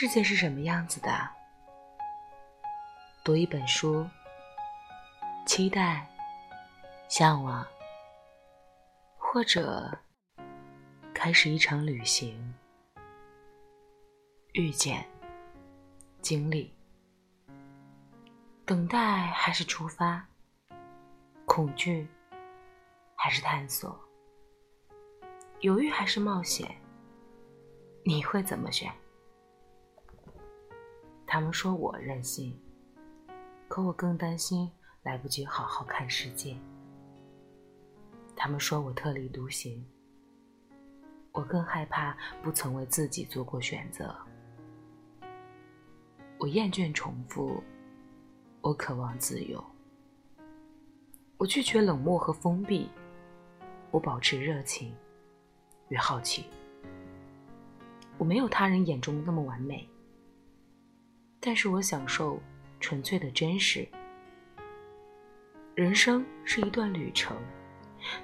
世界是什么样子的？读一本书，期待、向往，或者开始一场旅行，遇见、经历，等待还是出发，恐惧还是探索，犹豫还是冒险，你会怎么选？他们说我任性。可我更担心来不及好好看世界。他们说我特立独行，我更害怕不曾为自己做过选择。我厌倦重复，我渴望自由。我拒绝冷漠和封闭，我保持热情与好奇。我没有他人眼中那么完美，但是我享受。纯粹的真实。人生是一段旅程，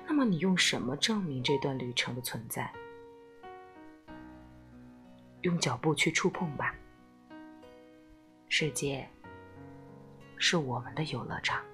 那么你用什么证明这段旅程的存在？用脚步去触碰吧。世界是我们的游乐场。